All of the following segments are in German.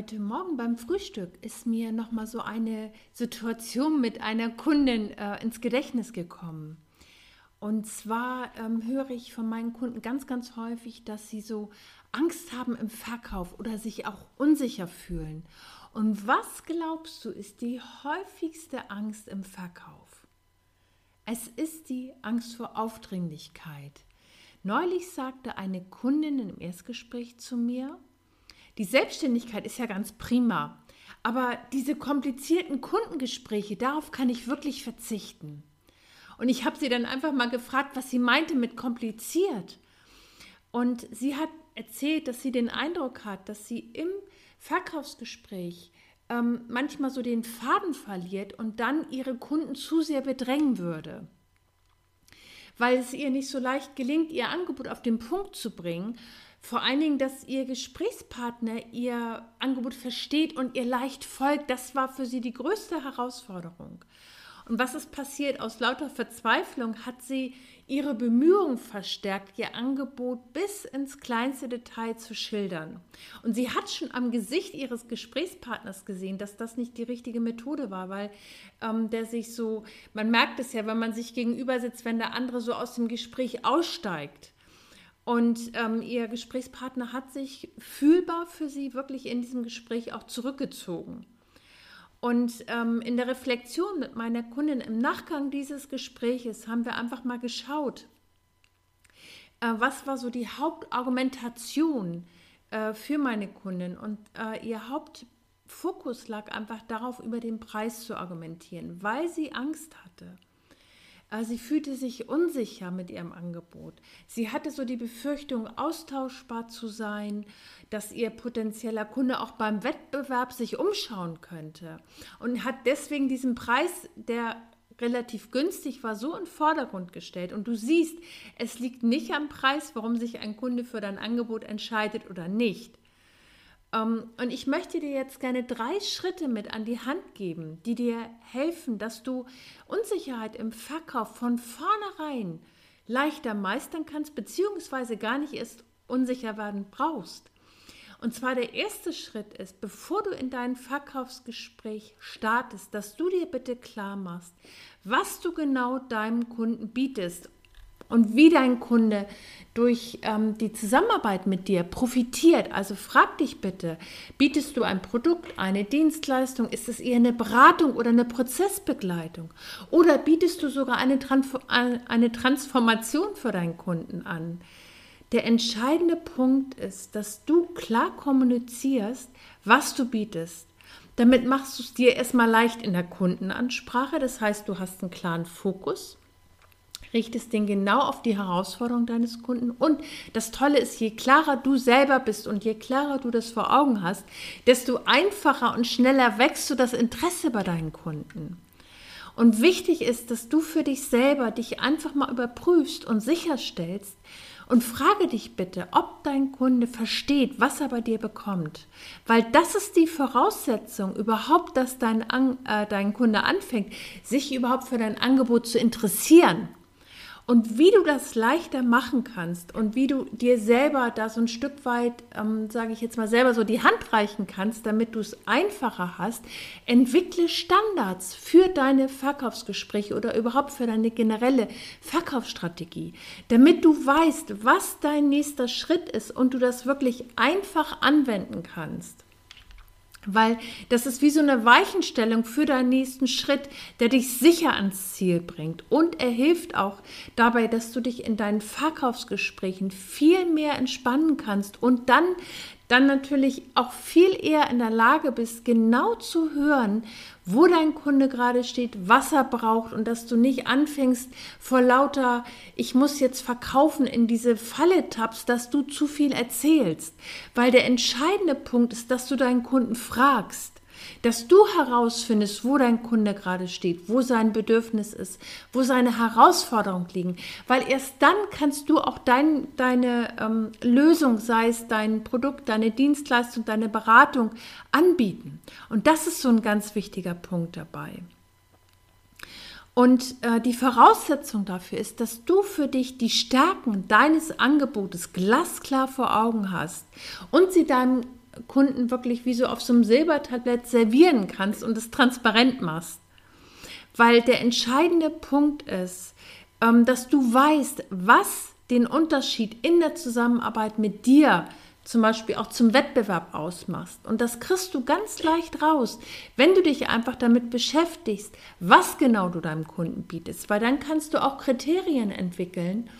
Heute Morgen beim Frühstück ist mir noch mal so eine Situation mit einer Kundin äh, ins Gedächtnis gekommen. Und zwar ähm, höre ich von meinen Kunden ganz, ganz häufig, dass sie so Angst haben im Verkauf oder sich auch unsicher fühlen. Und was glaubst du, ist die häufigste Angst im Verkauf? Es ist die Angst vor Aufdringlichkeit. Neulich sagte eine Kundin im Erstgespräch zu mir, die Selbstständigkeit ist ja ganz prima, aber diese komplizierten Kundengespräche, darauf kann ich wirklich verzichten. Und ich habe sie dann einfach mal gefragt, was sie meinte mit kompliziert. Und sie hat erzählt, dass sie den Eindruck hat, dass sie im Verkaufsgespräch ähm, manchmal so den Faden verliert und dann ihre Kunden zu sehr bedrängen würde. Weil es ihr nicht so leicht gelingt, ihr Angebot auf den Punkt zu bringen, vor allen Dingen, dass ihr Gesprächspartner ihr Angebot versteht und ihr leicht folgt, das war für sie die größte Herausforderung. Und was ist passiert? Aus lauter Verzweiflung hat sie ihre Bemühungen verstärkt, ihr Angebot bis ins kleinste Detail zu schildern. Und sie hat schon am Gesicht ihres Gesprächspartners gesehen, dass das nicht die richtige Methode war, weil ähm, der sich so, man merkt es ja, wenn man sich gegenüber sitzt, wenn der andere so aus dem Gespräch aussteigt und ähm, ihr Gesprächspartner hat sich fühlbar für sie wirklich in diesem Gespräch auch zurückgezogen. Und ähm, in der Reflexion mit meiner Kundin im Nachgang dieses Gespräches haben wir einfach mal geschaut, äh, was war so die Hauptargumentation äh, für meine Kundin. Und äh, ihr Hauptfokus lag einfach darauf, über den Preis zu argumentieren, weil sie Angst hatte. Äh, sie fühlte sich unsicher mit ihrem Angebot. Sie hatte so die Befürchtung, austauschbar zu sein, dass ihr potenzieller Kunde auch beim Wettbewerb sich umschauen könnte und hat deswegen diesen Preis, der relativ günstig war, so in den Vordergrund gestellt. Und du siehst, es liegt nicht am Preis, warum sich ein Kunde für dein Angebot entscheidet oder nicht. Um, ähm, und ich möchte dir jetzt gerne drei Schritte mit an die Hand geben, die dir helfen, dass du Unsicherheit im Verkauf von vornherein leichter meistern kannst, beziehungsweise gar nicht erst unsicher werden brauchst. Und zwar der erste Schritt ist, bevor du in dein Verkaufsgespräch startest, dass du dir bitte klar machst, was du genau deinem Kunden bietest und wie dein Kunde durch ähm, die Zusammenarbeit mit dir profitiert. Also frag dich bitte, bietest du ein Produkt, eine Dienstleistung, ist es eher eine Beratung oder eine Prozessbegleitung? Oder bietest du sogar eine, Transf eine Transformation für deinen Kunden an? Der entscheidende Punkt ist, dass du klar kommunizierst, was du bietest. Damit machst du es dir erstmal leicht in der Kundenansprache. Das heißt, du hast einen klaren Fokus richtest den genau auf die Herausforderung deines Kunden. Und das Tolle ist, je klarer du selber bist und je klarer du das vor Augen hast, desto einfacher und schneller wächst du das Interesse bei deinen Kunden. Und wichtig ist, dass du für dich selber dich einfach mal überprüfst und sicherstellst und frage dich bitte, ob dein Kunde versteht, was er bei dir bekommt. Weil das ist die Voraussetzung überhaupt, dass dein, äh, dein Kunde anfängt, sich überhaupt für dein Angebot zu interessieren. Und wie du das leichter machen kannst und wie du dir selber da so ein Stück weit, ähm, sage ich jetzt mal selber so die Hand reichen kannst, damit du es einfacher hast, entwickle Standards für deine Verkaufsgespräche oder überhaupt für deine generelle Verkaufsstrategie, damit du weißt, was dein nächster Schritt ist und du das wirklich einfach anwenden kannst. Weil das ist wie so eine Weichenstellung für deinen nächsten Schritt, der dich sicher ans Ziel bringt. Und er hilft auch dabei, dass du dich in deinen Verkaufsgesprächen viel mehr entspannen kannst und dann dann natürlich auch viel eher in der Lage bist, genau zu hören, wo dein Kunde gerade steht, was er braucht und dass du nicht anfängst vor lauter, ich muss jetzt verkaufen, in diese Falle tappst, dass du zu viel erzählst. Weil der entscheidende Punkt ist, dass du deinen Kunden fragst dass du herausfindest, wo dein Kunde gerade steht, wo sein Bedürfnis ist, wo seine Herausforderungen liegen, weil erst dann kannst du auch dein, deine ähm, Lösung, sei es dein Produkt, deine Dienstleistung, deine Beratung anbieten. Und das ist so ein ganz wichtiger Punkt dabei. Und äh, die Voraussetzung dafür ist, dass du für dich die Stärken deines Angebotes glasklar vor Augen hast und sie deinem Kunden wirklich wie so auf so einem Silbertablett servieren kannst und es transparent machst. Weil der entscheidende Punkt ist, ähm, dass du weißt, was den Unterschied in der Zusammenarbeit mit dir zum Beispiel auch zum Wettbewerb ausmachst. Und das kriegst du ganz leicht raus, wenn du dich einfach damit beschäftigst, was genau du deinem Kunden bietest, weil dann kannst du auch Kriterien entwickeln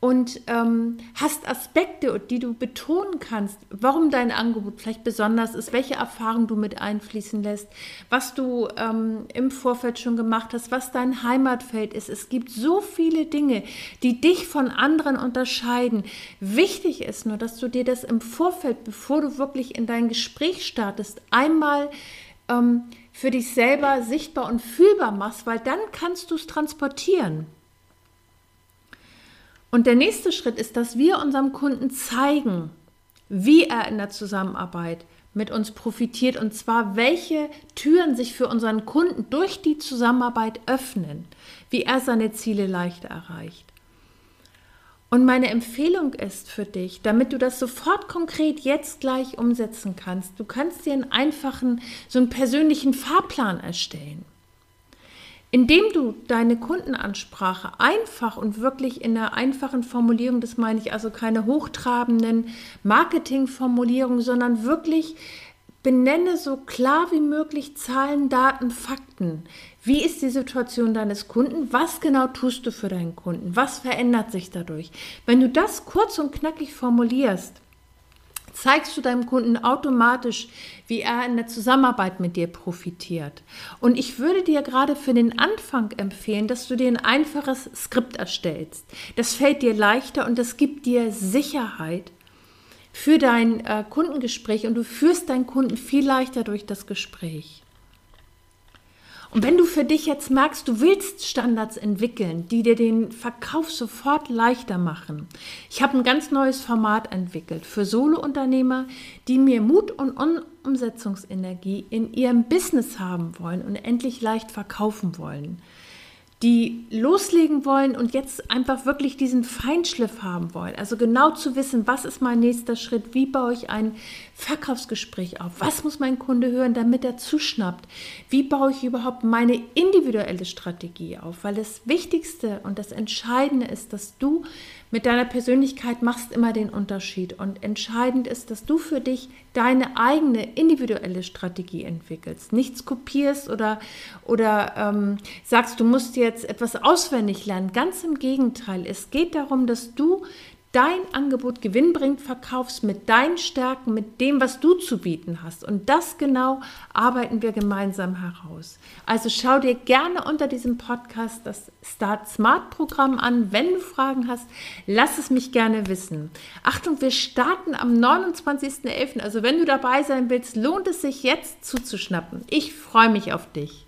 und ähm, hast Aspekte, die du betonen kannst, warum dein Angebot vielleicht besonders ist, welche Erfahrungen du mit einfließen lässt, was du ähm, im Vorfeld schon gemacht hast, was dein Heimatfeld ist. Es gibt so viele Dinge, die dich von anderen unterscheiden. Wichtig ist nur, dass du dir das im Vorfeld, bevor du wirklich in dein Gespräch startest, einmal ähm, für dich selber sichtbar und fühlbar machst, weil dann kannst du es transportieren. Und der nächste Schritt ist, dass wir unserem Kunden zeigen, wie er in der Zusammenarbeit mit uns profitiert und zwar welche Türen sich für unseren Kunden durch die Zusammenarbeit öffnen, wie er seine Ziele leichter erreicht. Und meine Empfehlung ist für dich, damit du das sofort konkret jetzt gleich umsetzen kannst, du kannst dir einen einfachen, so einen persönlichen Fahrplan erstellen. Indem du deine Kundenansprache einfach und wirklich in einer einfachen Formulierung, das meine ich also keine hochtrabenden Marketingformulierungen, sondern wirklich benenne so klar wie möglich Zahlen, Daten, Fakten. Wie ist die Situation deines Kunden? Was genau tust du für deinen Kunden? Was verändert sich dadurch? Wenn du das kurz und knackig formulierst, zeigst du deinem Kunden automatisch, wie er in der Zusammenarbeit mit dir profitiert. Und ich würde dir gerade für den Anfang empfehlen, dass du dir ein einfaches Skript erstellst. Das fällt dir leichter und das gibt dir Sicherheit für dein äh, Kundengespräch und du führst deinen Kunden viel leichter durch das Gespräch. Und wenn du für dich jetzt merkst, du willst Standards entwickeln, die dir den Verkauf sofort leichter machen. Ich habe ein ganz neues Format entwickelt für Solo-Unternehmer, die mir Mut und Umsetzungsenergie in ihrem Business haben wollen und endlich leicht verkaufen wollen die loslegen wollen und jetzt einfach wirklich diesen Feinschliff haben wollen. Also genau zu wissen, was ist mein nächster Schritt, wie baue ich ein Verkaufsgespräch auf, was muss mein Kunde hören, damit er zuschnappt, wie baue ich überhaupt meine individuelle Strategie auf, weil das Wichtigste und das Entscheidende ist, dass du mit deiner Persönlichkeit machst immer den Unterschied und entscheidend ist, dass du für dich deine eigene individuelle Strategie entwickelst. Nichts kopierst oder, oder ähm, sagst, du musst jetzt etwas auswendig lernen. Ganz im Gegenteil. Es geht darum, dass du dein Angebot gewinnbringend verkaufst mit deinen Stärken, mit dem, was du zu bieten hast. Und das genau arbeiten wir gemeinsam heraus. Also schau dir gerne unter diesem Podcast das Start Smart Programm an. Wenn du Fragen hast, lass es mich gerne wissen. Achtung, wir starten am 29.11. Also wenn du dabei sein willst, lohnt es sich jetzt zuzuschnappen. Ich freue mich auf dich.